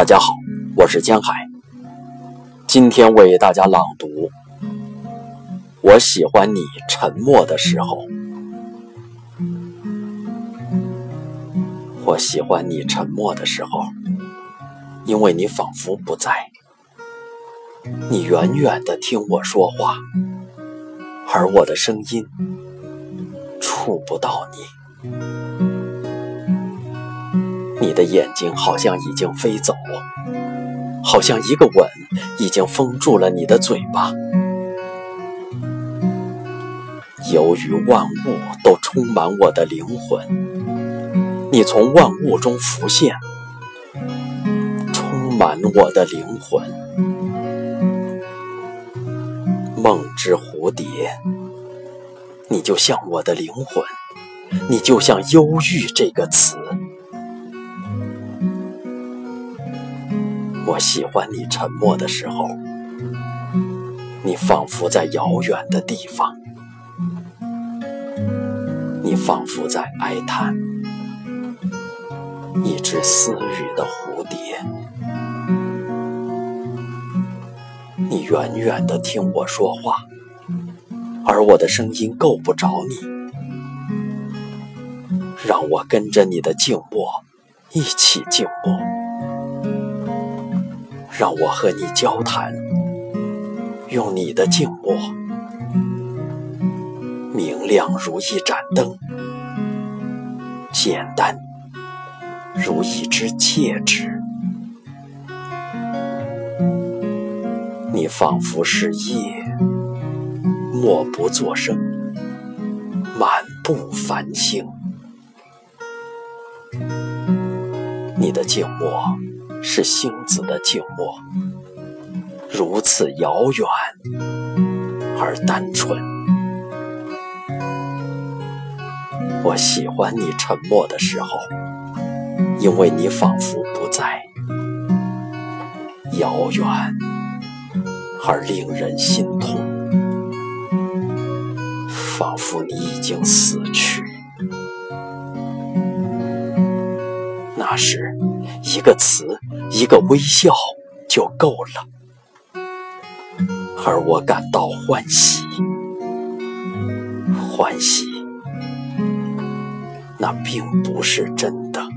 大家好，我是江海。今天为大家朗读。我喜欢你沉默的时候。我喜欢你沉默的时候，因为你仿佛不在。你远远的听我说话，而我的声音触不到你。你的眼睛好像已经飞走，好像一个吻已经封住了你的嘴巴。由于万物都充满我的灵魂，你从万物中浮现，充满我的灵魂。梦之蝴蝶，你就像我的灵魂，你就像忧郁这个词。我喜欢你沉默的时候，你仿佛在遥远的地方，你仿佛在哀叹一只私语的蝴蝶，你远远的听我说话，而我的声音够不着你，让我跟着你的静默一起静默。让我和你交谈，用你的静默，明亮如一盏灯，简单如一只戒指。你仿佛是夜，默不作声，满布繁星。你的静默。是星子的静默，如此遥远而单纯。我喜欢你沉默的时候，因为你仿佛不在，遥远而令人心痛，仿佛你已经死去。那时。一个词，一个微笑就够了，而我感到欢喜，欢喜，那并不是真的。